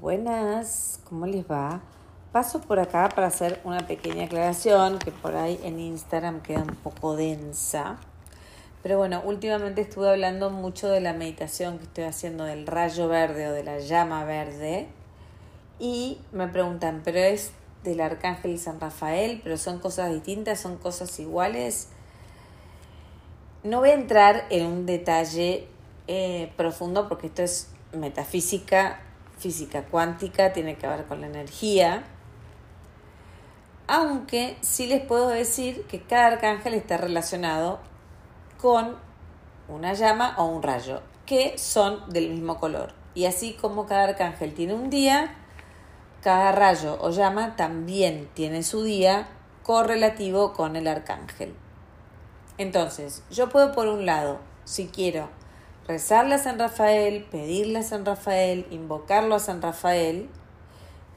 Buenas, ¿cómo les va? Paso por acá para hacer una pequeña aclaración que por ahí en Instagram queda un poco densa. Pero bueno, últimamente estuve hablando mucho de la meditación que estoy haciendo del rayo verde o de la llama verde. Y me preguntan, ¿pero es del arcángel San Rafael? ¿Pero son cosas distintas? ¿Son cosas iguales? No voy a entrar en un detalle eh, profundo porque esto es metafísica, física cuántica, tiene que ver con la energía. Aunque sí les puedo decir que cada arcángel está relacionado con una llama o un rayo, que son del mismo color. Y así como cada arcángel tiene un día, cada rayo o llama también tiene su día correlativo con el arcángel. Entonces, yo puedo por un lado, si quiero, rezarle a San Rafael, pedirle a San Rafael, invocarlo a San Rafael,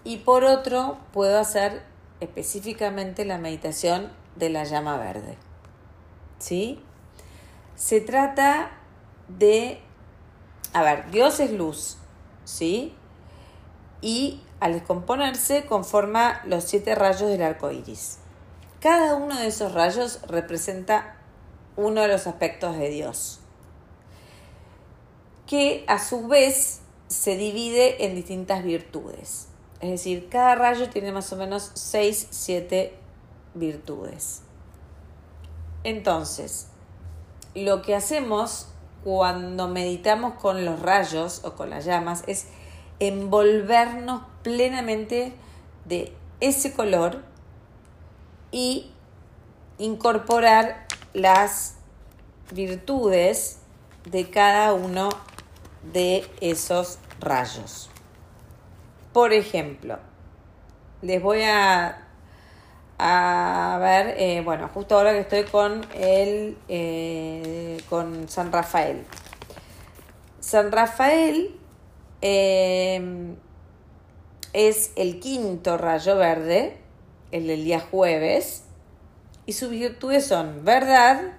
y por otro, puedo hacer específicamente la meditación de la llama verde. ¿Sí? Se trata de, a ver, Dios es luz, ¿sí? Y al descomponerse conforma los siete rayos del arco iris. Cada uno de esos rayos representa uno de los aspectos de Dios, que a su vez se divide en distintas virtudes. Es decir, cada rayo tiene más o menos 6, 7 virtudes. Entonces, lo que hacemos cuando meditamos con los rayos o con las llamas es envolvernos plenamente de ese color y incorporar las virtudes de cada uno de esos rayos. Por ejemplo, les voy a, a ver, eh, bueno, justo ahora que estoy con el, eh, con San Rafael. San Rafael eh, es el quinto rayo verde, el del día jueves, y sus virtudes son verdad,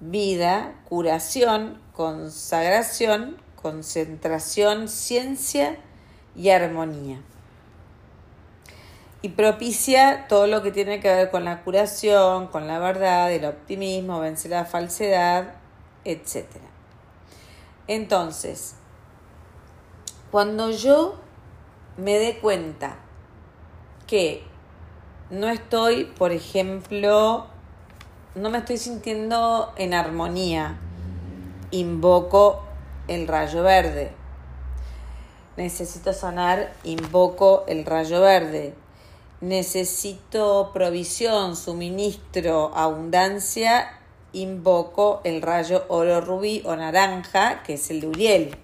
vida, curación, consagración, concentración, ciencia y armonía. Y propicia todo lo que tiene que ver con la curación, con la verdad, el optimismo, vencer la falsedad, etc. Entonces, cuando yo me dé cuenta que no estoy, por ejemplo, no me estoy sintiendo en armonía, invoco el rayo verde. Necesito sanar, invoco el rayo verde. Necesito provisión, suministro, abundancia, invoco el rayo oro rubí o naranja, que es el de Uriel.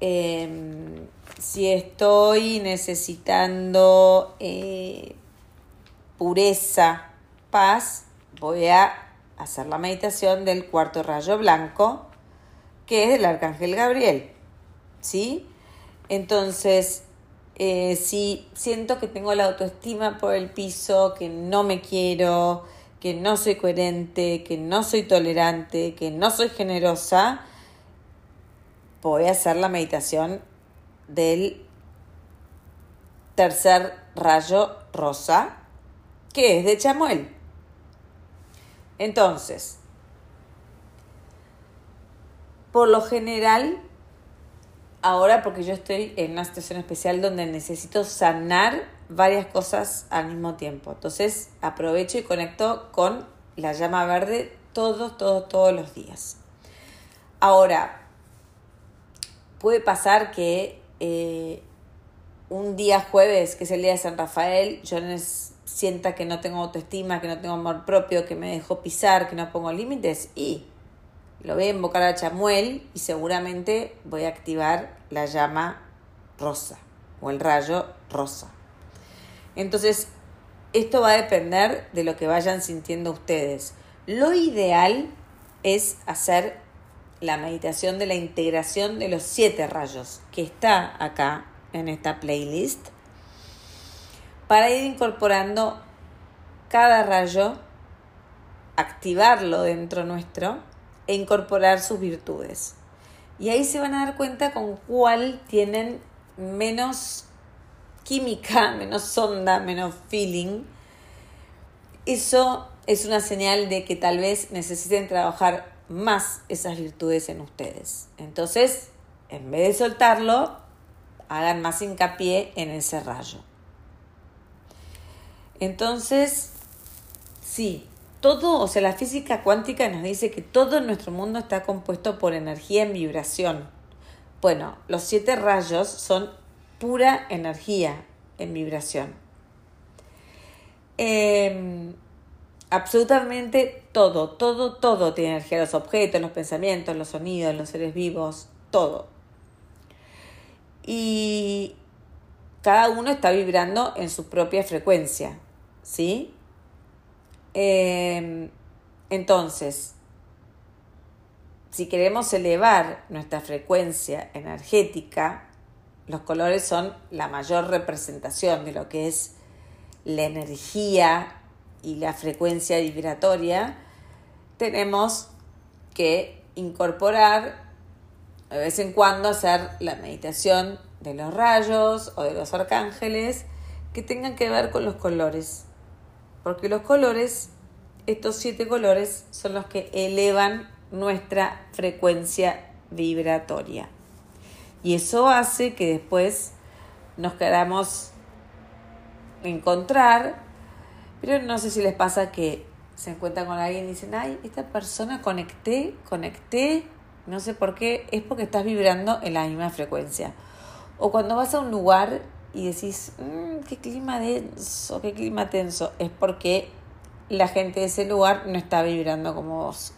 Em, si estoy necesitando eh, pureza, paz, voy a hacer la meditación del cuarto rayo blanco, que es del arcángel Gabriel. ¿Sí? Entonces, eh, si siento que tengo la autoestima por el piso, que no me quiero, que no soy coherente, que no soy tolerante, que no soy generosa, voy a hacer la meditación del tercer rayo rosa, que es de Chamuel. Entonces, por lo general, ahora porque yo estoy en una situación especial donde necesito sanar varias cosas al mismo tiempo. Entonces, aprovecho y conecto con la llama verde todos, todos, todos los días. Ahora, puede pasar que eh, un día jueves, que es el día de San Rafael, yo sienta que no tengo autoestima, que no tengo amor propio, que me dejo pisar, que no pongo límites y lo voy a invocar a Chamuel y seguramente voy a activar la llama rosa o el rayo rosa. Entonces, esto va a depender de lo que vayan sintiendo ustedes. Lo ideal es hacer la meditación de la integración de los siete rayos, que está acá en esta playlist, para ir incorporando cada rayo, activarlo dentro nuestro e incorporar sus virtudes. Y ahí se van a dar cuenta con cuál tienen menos química, menos sonda, menos feeling, eso es una señal de que tal vez necesiten trabajar más esas virtudes en ustedes. Entonces, en vez de soltarlo, hagan más hincapié en ese rayo. Entonces, sí, todo, o sea, la física cuántica nos dice que todo nuestro mundo está compuesto por energía en vibración. Bueno, los siete rayos son pura energía en vibración. Em, absolutamente todo, todo, todo tiene energía. Los objetos, los pensamientos, los sonidos, los seres vivos, todo. Y cada uno está vibrando en su propia frecuencia, ¿sí? Em, entonces, si queremos elevar nuestra frecuencia energética, los colores son la mayor representación de lo que es la energía y la frecuencia vibratoria, tenemos que incorporar de vez en cuando hacer la meditación de los rayos o de los arcángeles que tengan que ver con los colores. Porque los colores, estos siete colores, son los que elevan nuestra frecuencia vibratoria. Y eso hace que después nos queramos encontrar, pero no sé si les pasa que se encuentran con alguien y dicen, ay, esta persona conecté, conecté, no sé por qué, es porque estás vibrando en la misma frecuencia. O cuando vas a un lugar y decís, mm, qué clima denso, qué clima tenso, es porque la gente de ese lugar no está vibrando como vos.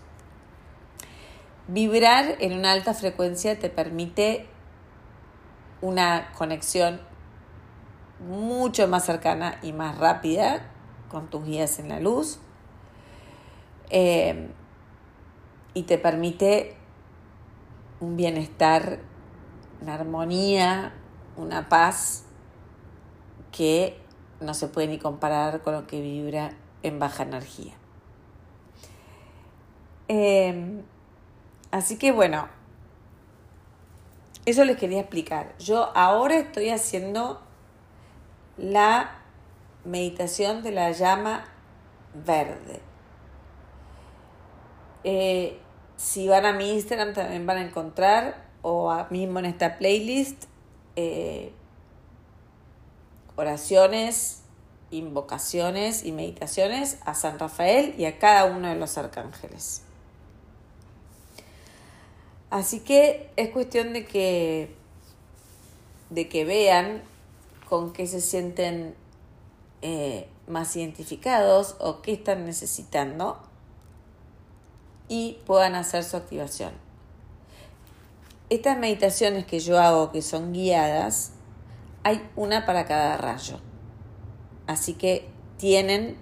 Vibrar en una alta frecuencia te permite una conexión mucho más cercana y más rápida con tus guías en la luz eh, y te permite un bienestar, una armonía, una paz que no se puede ni comparar con lo que vibra en baja energía. Eh, así que bueno, eso les quería explicar. Yo ahora estoy haciendo la meditación de la llama verde. Eh, si van a mi Instagram también van a encontrar, o mismo en esta playlist, eh, oraciones, invocaciones y meditaciones a San Rafael y a cada uno de los arcángeles. Así que es cuestión de que, de que vean con qué se sienten eh, más identificados o qué están necesitando y puedan hacer su activación. Estas meditaciones que yo hago, que son guiadas, hay una para cada rayo. Así que tienen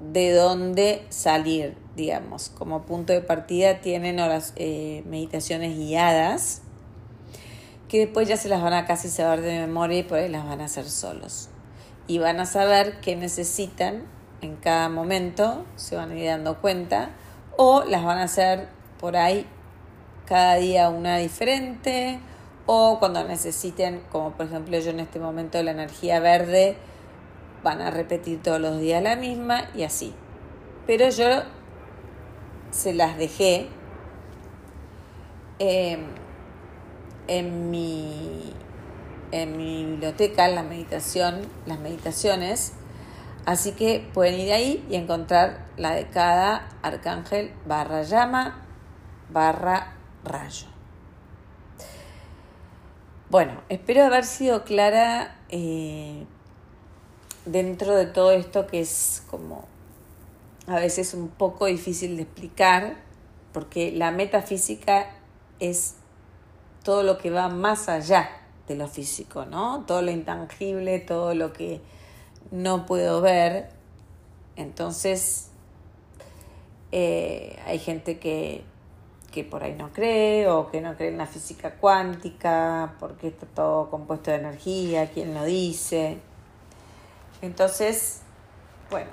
de dónde salir digamos, como punto de partida tienen horas, eh, meditaciones guiadas que después ya se las van a casi saber de memoria y por ahí las van a hacer solos. Y van a saber qué necesitan en cada momento, se van a ir dando cuenta, o las van a hacer por ahí cada día una diferente, o cuando necesiten, como por ejemplo yo en este momento la energía verde, van a repetir todos los días la misma y así. Pero yo se las dejé em, en, mi, en mi biblioteca, la meditación, las meditaciones. Así que pueden ir ahí y encontrar la de cada arcángel barra llama barra rayo. Bueno, espero haber sido clara eh, dentro de todo esto que es como a veces un poco difícil de explicar, porque la metafísica es todo lo que va más allá de lo físico, ¿no? Todo lo intangible, todo lo que no puedo ver. Entonces, eh, hay gente que, que por ahí no cree o que no cree en la física cuántica, porque está todo compuesto de energía, quién lo dice. Entonces, bueno,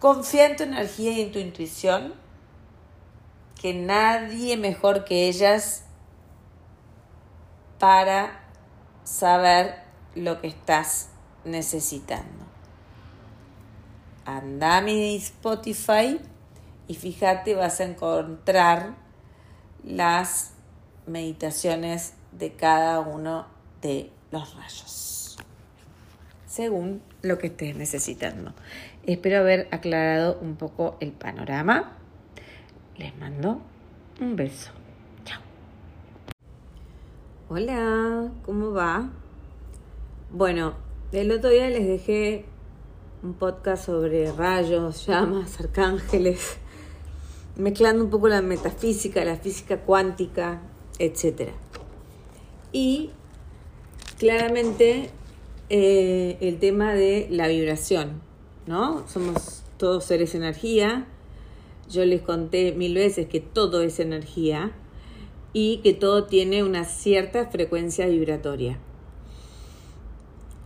Confía en tu energía y en tu intuición, que nadie mejor que ellas para saber lo que estás necesitando. Anda mi Spotify y fíjate, vas a encontrar las meditaciones de cada uno de los rayos, según lo que estés necesitando. Espero haber aclarado un poco el panorama. Les mando un beso. Chao. Hola, ¿cómo va? Bueno, el otro día les dejé un podcast sobre rayos, llamas, arcángeles, mezclando un poco la metafísica, la física cuántica, etc. Y claramente eh, el tema de la vibración, ¿no? Somos todos seres energía. Yo les conté mil veces que todo es energía y que todo tiene una cierta frecuencia vibratoria.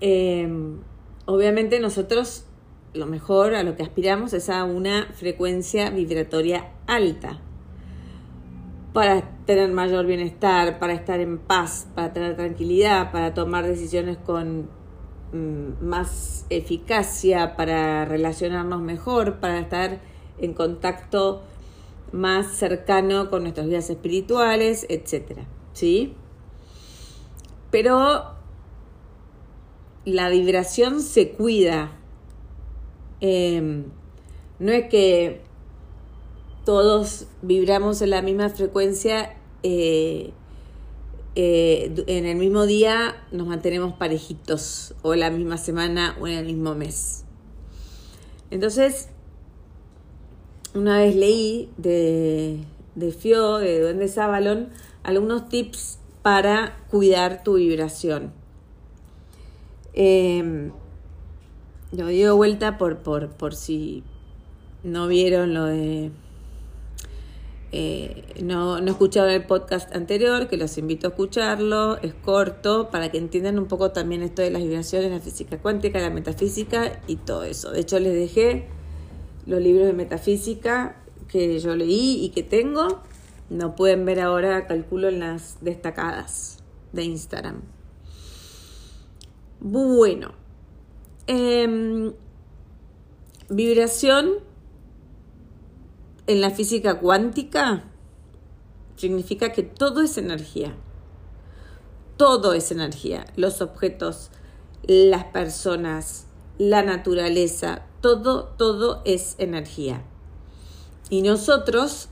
Em, obviamente nosotros lo mejor a lo que aspiramos es a una frecuencia vibratoria alta para tener mayor bienestar, para estar en paz, para tener tranquilidad, para tomar decisiones con mm, más eficacia, para relacionarnos mejor, para estar en contacto más cercano con nuestras vidas espirituales, etc. ¿Sí? Pero la vibración se cuida. Em, no es que todos vibramos en la misma frecuencia, eh, eh, en el mismo día nos mantenemos parejitos, o la misma semana, o en el mismo mes. Entonces, una vez leí de, de Fio, de Duende Sabalón, algunos tips para cuidar tu vibración. Eh, lo dio vuelta por, por, por si no vieron lo de... Eh, no, no escucharon el podcast anterior, que los invito a escucharlo, es corto, para que entiendan un poco también esto de las vibraciones, la física cuántica, la metafísica y todo eso. De hecho, les dejé los libros de metafísica que yo leí y que tengo. No pueden ver ahora, calculo en las destacadas de Instagram. Bueno, em, vibración en la física cuántica significa que todo es energía. Todo es energía. Los objetos, las personas, la naturaleza, todo, todo es energía. Y nosotros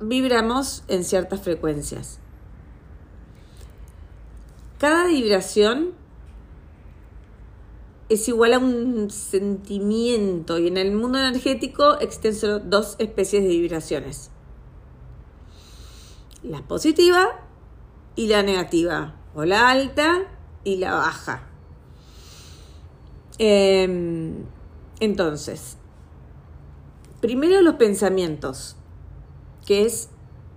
vibramos en ciertas frecuencias. Cada vibración es igual a un sentimiento y en el mundo energético existen solo dos especies de vibraciones. La positiva y la negativa, o la alta y la baja. Em, entonces, primero los pensamientos, que es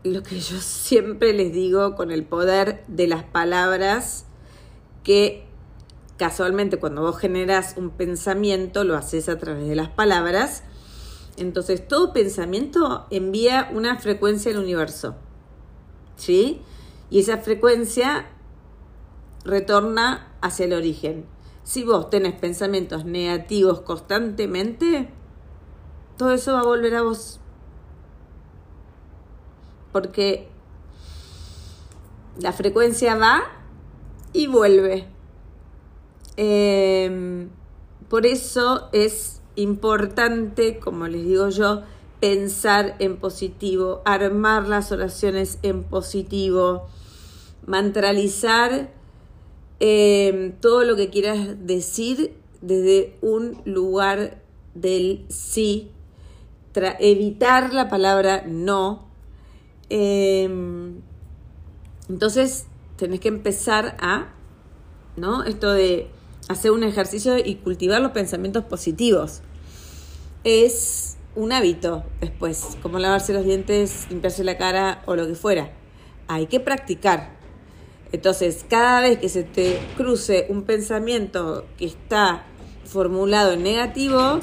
lo que yo siempre les digo con el poder de las palabras que casualmente cuando vos generas un pensamiento, lo haces a través de las palabras. Entonces, todo pensamiento envía una frecuencia al universo. ¿Sí? Y esa frecuencia retorna hacia el origen. Si vos tenés pensamientos negativos constantemente, todo eso va a volver a vos. Porque la frecuencia va y vuelve. Em, por eso es importante, como les digo yo, pensar en positivo, armar las oraciones en positivo, mantralizar em, todo lo que quieras decir desde un lugar del sí, evitar la palabra no. Em, entonces, tenés que empezar a, ¿no? Esto de hacer un ejercicio y cultivar los pensamientos positivos. Es un hábito después, como lavarse los dientes, limpiarse la cara o lo que fuera. Hay que practicar. Entonces, cada vez que se te cruce un pensamiento que está formulado en negativo,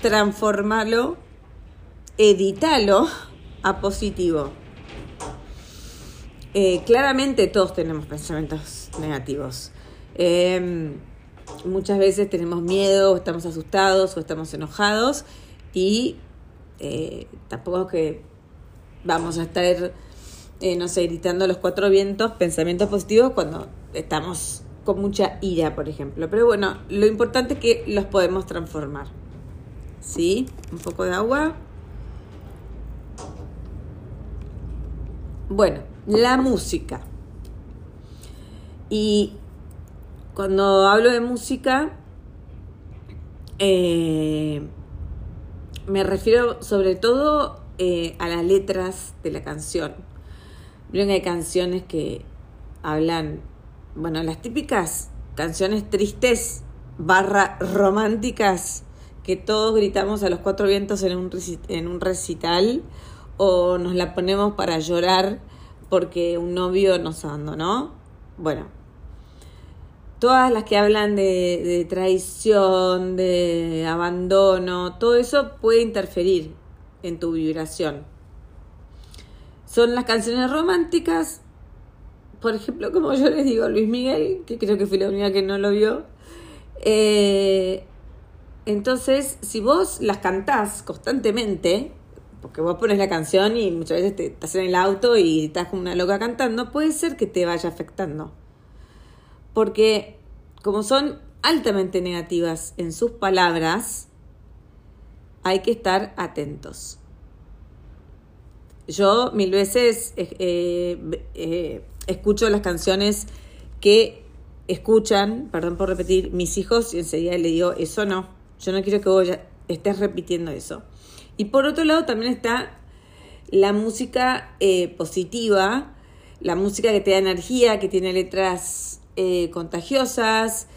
transformalo, edítalo a positivo. eh, claramente todos tenemos pensamientos negativos. Em, muchas veces tenemos miedo, o estamos asustados, o estamos enojados, y eh, tampoco que vamos a estar, eh, no sé, gritando los cuatro vientos pensamientos positivos cuando estamos con mucha ira, por ejemplo. Pero bueno, lo importante es que los podemos transformar. ¿Sí? Un poco de agua. Bueno, la música. Y cuando hablo de música, eh, me refiero sobre todo eh, a las letras de la canción. Vieron que hay canciones que hablan, bueno, las típicas canciones tristes barra románticas que todos gritamos a los cuatro vientos en un, en un recital o nos la ponemos para llorar porque un novio nos abandonó. Bueno, todas las que hablan de, traición, de abandono, todo eso puede interferir en tu vibración. Son las canciones románticas, por ejemplo, como yo les digo, Luis Miguel, que creo que fui la única que no lo vio. Eh, entonces, si vos las cantás constantemente, porque vos pones la canción y muchas veces te, estás en el auto y estás como una loca cantando, puede ser que te vaya afectando. Porque como son altamente negativas en sus palabras, hay que estar atentos. Yo mil veces eh, eh, eh, escucho las canciones que escuchan, perdón por repetir, mis hijos y enseguida le digo, eso no, yo no quiero que vos estés repitiendo eso. Y por otro lado también está la música positiva, la música que te da energía, que tiene letras contagiosas,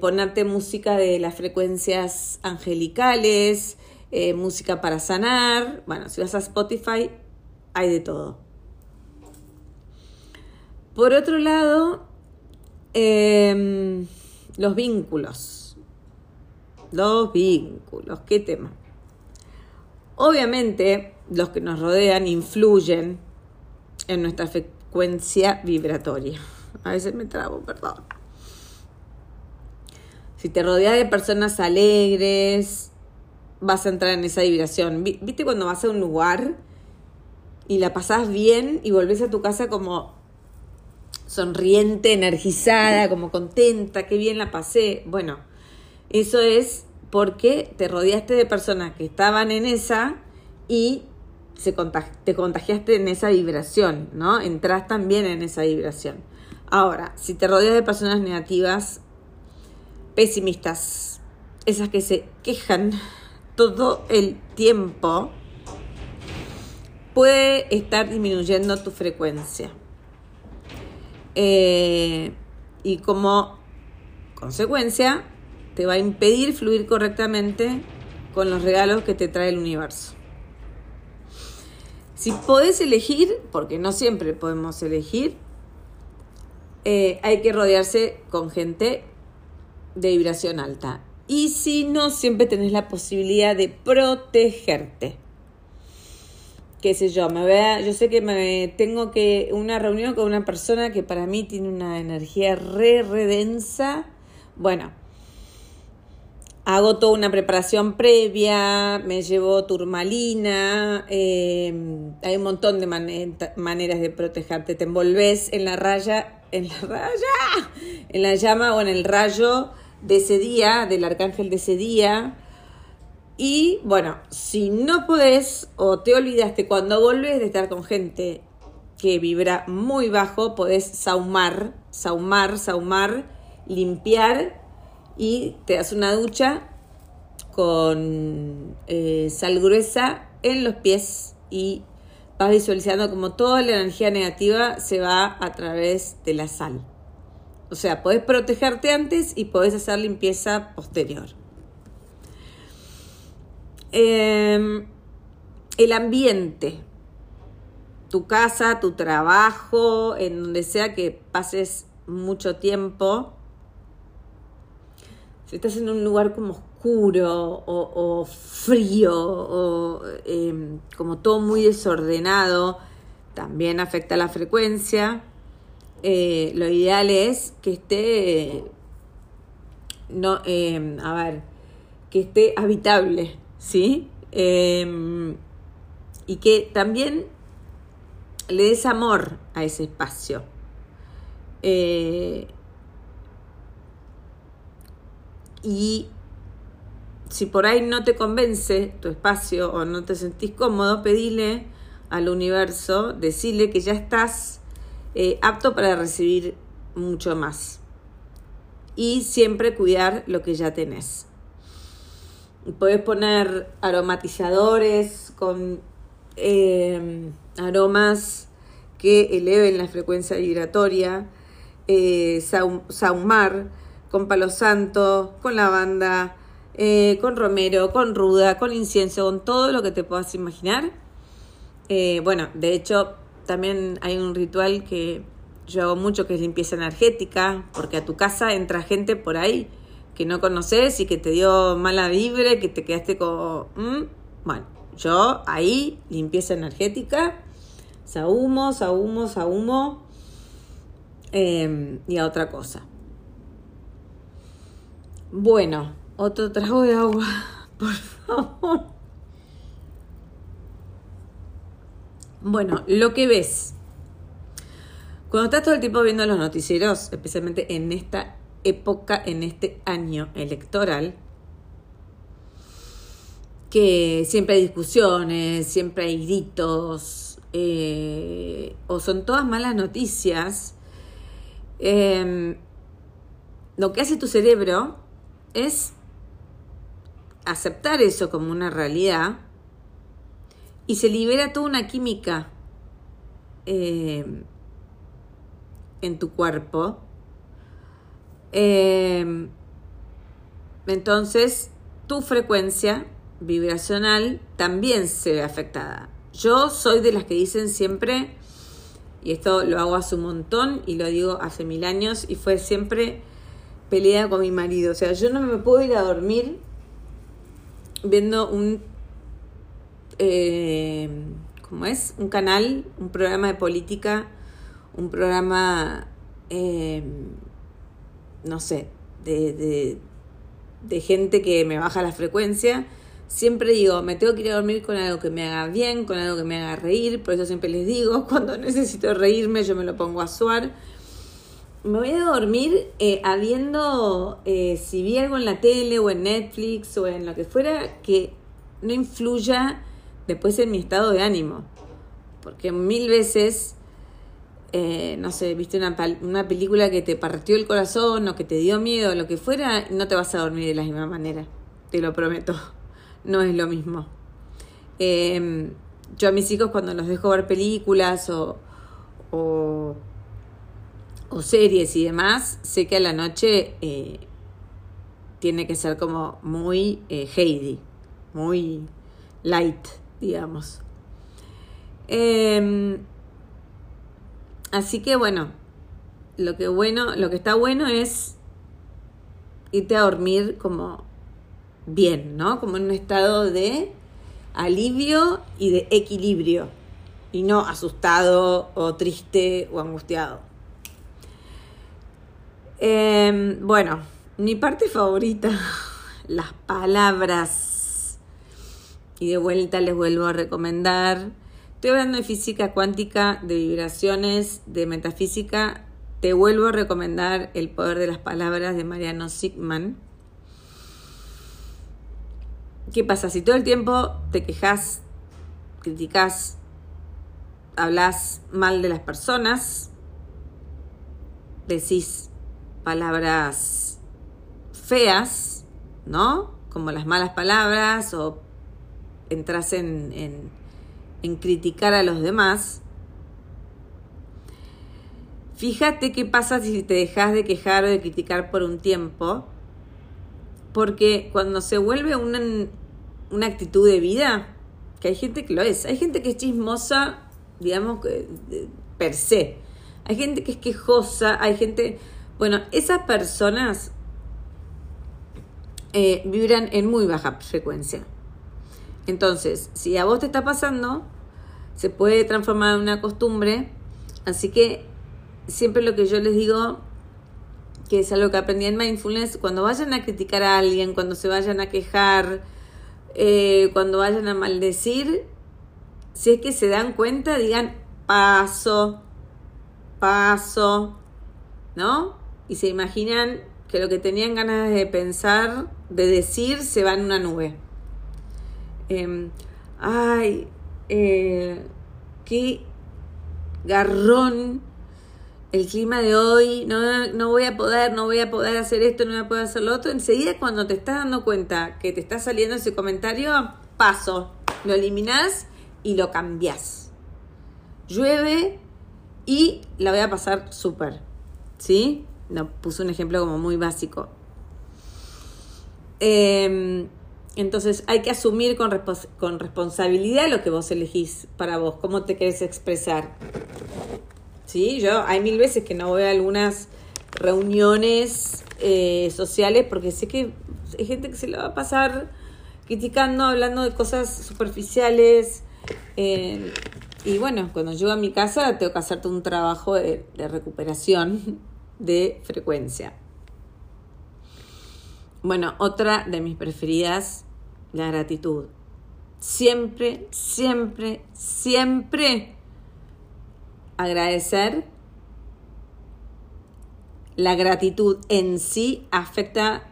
ponerte música de las frecuencias angelicales, eh, música para sanar. Bueno, si vas a Spotify, hay de todo. Por otro lado, em, los vínculos. Los vínculos, qué tema. Obviamente, los que nos rodean influyen en nuestra frecuencia vibratoria. A veces me trabo, perdón. Si te rodeas de personas alegres, vas a entrar en esa vibración. ¿Viste cuando vas a un lugar y la pasás bien y volvés a tu casa como sonriente, energizada, como contenta, qué bien la pasé? Bueno, eso es porque te rodeaste de personas que estaban en esa y se te contagiaste en esa vibración, ¿no? Entras también en esa vibración. Ahora, si te rodeas de personas negativas, pesimistas, esas que se quejan todo el tiempo, puede estar disminuyendo tu frecuencia. Eh, y como consecuencia, te va a impedir fluir correctamente con los regalos que te trae el universo. Si podés elegir, porque no siempre podemos elegir, eh, hay que rodearse con gente de vibración alta. Y si no, siempre tenés la posibilidad de protegerte. Qué sé yo, me vea, yo sé que me tengo que una reunión con una persona que para mí tiene una energía re, re densa. Bueno, hago toda una preparación previa, me llevo turmalina, eh, hay un montón de maneras de protegerte. Te envolves en la raya, en la raya, en la llama o en el rayo de ese día, del arcángel de ese día. Y bueno, si no podés o te olvidaste cuando volvés de estar con gente que vibra muy bajo, podés saumar, saumar, saumar, limpiar y te das una ducha con eh, sal gruesa en los pies y vas visualizando como toda la energía negativa se va a través de la sal. O sea, podés protegerte antes y podés hacer limpieza posterior. Em, el ambiente, tu casa, tu trabajo, en donde sea que pases mucho tiempo. Si estás en un lugar como oscuro o, frío o em, como todo muy desordenado, también afecta la frecuencia. Eh, lo ideal es que esté, no, eh, a ver, que esté habitable, ¿sí? Em, y que también le des amor a ese espacio. Eh, y si por ahí no te convence tu espacio o no te sentís cómodo, pedile al universo, decirle que ya estás eh, apto para recibir mucho más. Y siempre cuidar lo que ya tenés. Puedes poner aromatizadores con eh, aromas que eleven la frecuencia vibratoria, eh, saumar con palo santo, con lavanda, eh, con romero, con ruda, con incienso, con todo lo que te puedas imaginar. Eh, bueno, de hecho, también hay un ritual que yo hago mucho que es limpieza energética, porque a tu casa entra gente por ahí que no conoces y que te dio mala vibra, que te quedaste con... Bueno, yo ahí, limpieza energética, sahumo, sahumo, sahumo eh, y a otra cosa. Bueno, otro trago de agua, por favor. Bueno, lo que ves. Cuando estás todo el tiempo viendo los noticieros, especialmente en esta época, en este año electoral, que siempre hay discusiones, siempre hay gritos, eh, o son todas malas noticias, em, lo que hace tu cerebro es aceptar eso como una realidad y se libera toda una química eh, en tu cuerpo. Eh, entonces, tu frecuencia vibracional también se ve afectada. Yo soy de las que dicen siempre, y esto lo hago hace un montón y lo digo hace mil años, y fue siempre pelea con mi marido. O sea, yo no me puedo ir a dormir viendo un, eh, ¿cómo es? Un canal, un programa de política, un programa, eh, no sé, de, de, de gente que me baja la frecuencia. Siempre digo, me tengo que ir a dormir con algo que me haga bien, con algo que me haga reír, por eso siempre les digo, cuando necesito reírme yo me lo pongo a suar. Me voy a dormir eh, habiendo, eh, si vi algo en la tele o en Netflix o en lo que fuera, que no influya después en mi estado de ánimo. Porque mil veces, eh, no sé, viste una, una película que te partió el corazón o que te dio miedo lo que fuera, no te vas a dormir de la misma manera. Te lo prometo. No es lo mismo. Em, yo a mis hijos cuando los dejo ver películas o, o o series y demás, sé que a la noche eh, tiene que ser como muy eh, Heidi, muy light, digamos. Em, así que bueno, lo que bueno, lo que está bueno es irte a dormir como bien, ¿no? Como en un estado de alivio y de equilibrio y no asustado o triste o angustiado. Em, bueno, mi parte favorita, las palabras. Y de vuelta les vuelvo a recomendar. Estoy hablando de física cuántica, de vibraciones, de metafísica. Te vuelvo a recomendar El poder de las palabras de Mariano Sigman. ¿Qué pasa? Si todo el tiempo te quejas, criticas, hablas mal de las personas, decís palabras feas, ¿no? Como las malas palabras o entras en, en, criticar a los demás. Fíjate qué pasa si te dejas de quejar o de criticar por un tiempo, porque cuando se vuelve una, una actitud de vida, que hay gente que lo es, hay gente que es chismosa, digamos, per se, hay gente que es quejosa, hay gente, bueno, esas personas eh, vibran en muy baja frecuencia. Entonces, si a vos te está pasando, se puede transformar en una costumbre. Así que siempre lo que yo les digo, que es algo que aprendí en mindfulness, cuando vayan a criticar a alguien, cuando se vayan a quejar, eh, cuando vayan a maldecir, si es que se dan cuenta, digan paso, paso, ¿no? Y se imaginan que lo que tenían ganas de pensar, de decir, se va en una nube. Em, ay, eh, qué garrón el clima de hoy, no, no voy a poder, no voy a poder hacer esto, no voy a poder hacer lo otro. Enseguida cuando te estás dando cuenta que te está saliendo ese comentario, paso, lo eliminas y lo cambias. Llueve y la voy a pasar súper, ¿sí? No, puse un ejemplo como muy básico. Em, entonces hay que asumir con, con, responsabilidad lo que vos elegís para vos, cómo te querés expresar. Sí, yo hay mil veces que no voy a algunas reuniones eh, sociales porque sé que hay gente que se la va a pasar criticando, hablando de cosas superficiales. Eh, y bueno, cuando llego a mi casa tengo que hacerte un trabajo de recuperación de frecuencia. Bueno, otra de mis preferidas, la gratitud. Siempre, siempre, siempre agradecer. La gratitud en sí afecta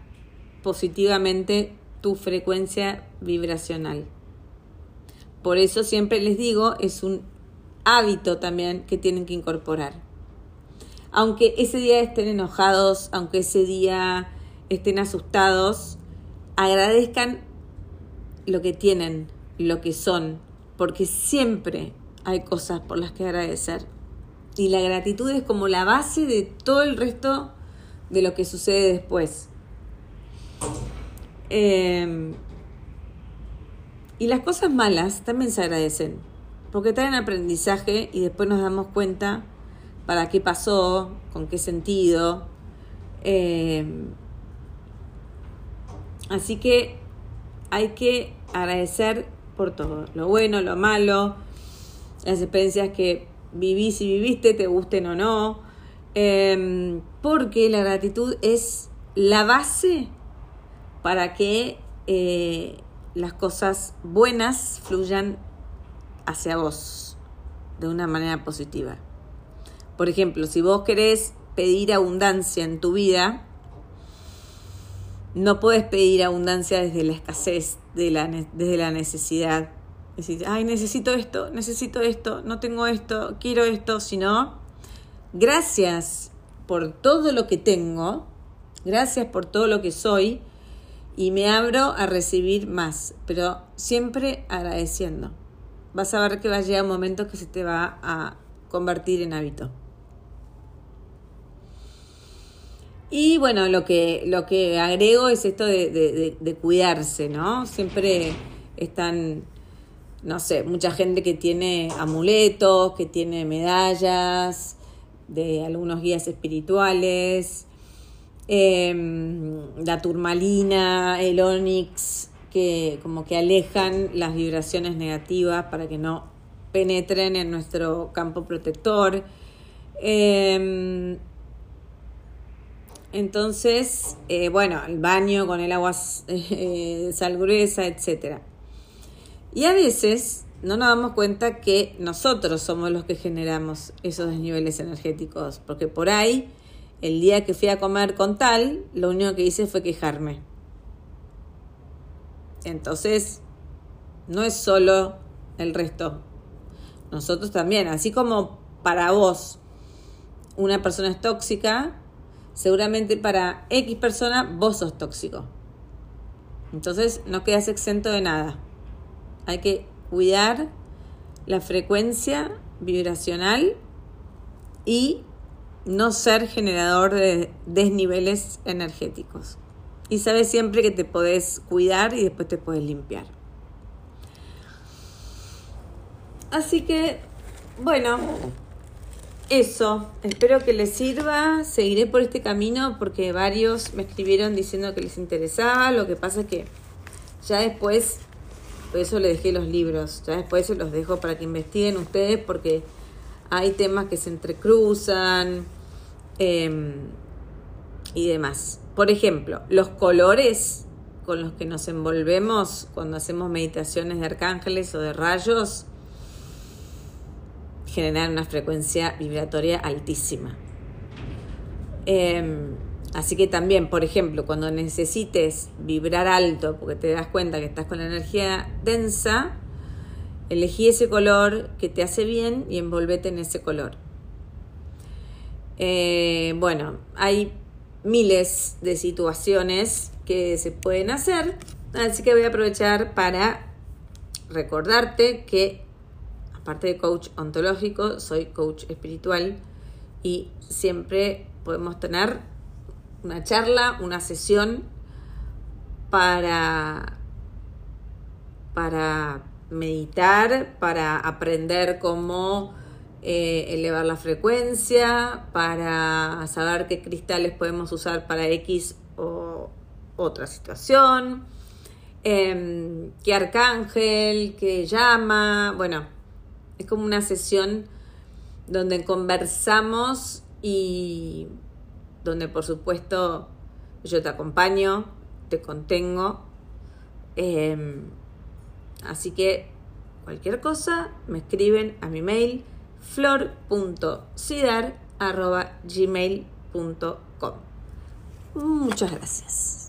positivamente tu frecuencia vibracional. Por eso siempre les digo, es un hábito también que tienen que incorporar. Aunque ese día estén enojados, aunque ese día estén asustados, agradezcan lo que tienen, lo que son, porque siempre hay cosas por las que agradecer. Y la gratitud es como la base de todo el resto de lo que sucede después. Em, y las cosas malas también se agradecen, porque traen aprendizaje y después nos damos cuenta para qué pasó, con qué sentido. Em, Así que hay que agradecer por todo, lo bueno, lo malo, las experiencias que vivís y viviste, te gusten o no, em, porque la gratitud es la base para que eh, las cosas buenas fluyan hacia vos de una manera positiva. Por ejemplo, si vos querés pedir abundancia en tu vida, no puedes pedir abundancia desde la escasez, de la, desde la necesidad. Decir, ay, necesito esto, necesito esto, no tengo esto, quiero esto, sino, gracias por todo lo que tengo, gracias por todo lo que soy y me abro a recibir más, pero siempre agradeciendo. Vas a ver que va a llegar un momento que se te va a convertir en hábito. Y bueno, lo que, lo que agrego es esto de, cuidarse, ¿no? Siempre están, no sé, mucha gente que tiene amuletos, que tiene medallas de algunos guías espirituales, em, la turmalina, el onix, que como que alejan las vibraciones negativas para que no penetren en nuestro campo protector. Eh, entonces, eh, bueno, el baño con el agua eh, sal gruesa, etc. Y a veces no nos damos cuenta que nosotros somos los que generamos esos desniveles energéticos, porque por ahí, el día que fui a comer con tal, lo único que hice fue quejarme. Entonces, no es solo el resto. Nosotros también, así como para vos una persona es tóxica, seguramente para X persona vos sos tóxico. Entonces no quedas exento de nada. Hay que cuidar la frecuencia vibracional y no ser generador de desniveles energéticos. Y sabes siempre que te podés cuidar y después te podés limpiar. Así que, bueno, eso, espero que les sirva. Seguiré por este camino porque varios me escribieron diciendo que les interesaba. Lo que pasa es que ya después Por eso le dejé los libros. Ya después se los dejo para que investiguen ustedes porque hay temas que se entrecruzan em, y demás. Por ejemplo, los colores con los que nos envolvemos cuando hacemos meditaciones de arcángeles o de rayos generan una frecuencia vibratoria altísima. Em, así que también, por ejemplo, cuando necesites vibrar alto porque te das cuenta que estás con la energía densa, elegí ese color que te hace bien y envolvete en ese color. Eh, bueno, hay miles de situaciones que se pueden hacer, así que voy a aprovechar para recordarte que aparte de coach ontológico, soy coach espiritual y siempre podemos tener una charla, una sesión para, para meditar, para aprender cómo eh, elevar la frecuencia, para saber qué cristales podemos usar para X o otra situación, em, qué arcángel, qué llama, bueno, es como una sesión donde conversamos y donde por supuesto yo te acompaño, te contengo. Em, así que cualquier cosa me escriben a mi mail flor.cidar.gmail.com Muchas gracias.